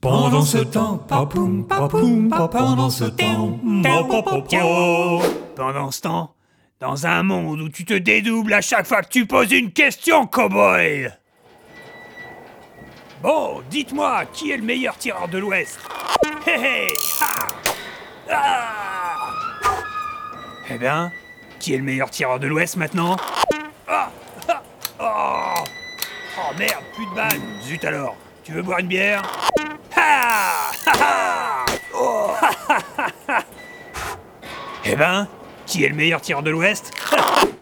Pendant ce temps, papoum, papoum, pa- pendant ce temps, pa- pa- pa- Pendant ce temps, dans un monde où tu te dédoubles à chaque fois que tu poses une question, cowboy. Bon, dites-moi, qui est le meilleur tireur de l'Ouest? Hé Ah. Eh bien, qui est le meilleur tireur de l'Ouest maintenant? Ah Ah Oh. Oh merde, plus de balles. Zut alors, tu veux boire une bière? Eh ben, qui est le meilleur tireur de l'Ouest?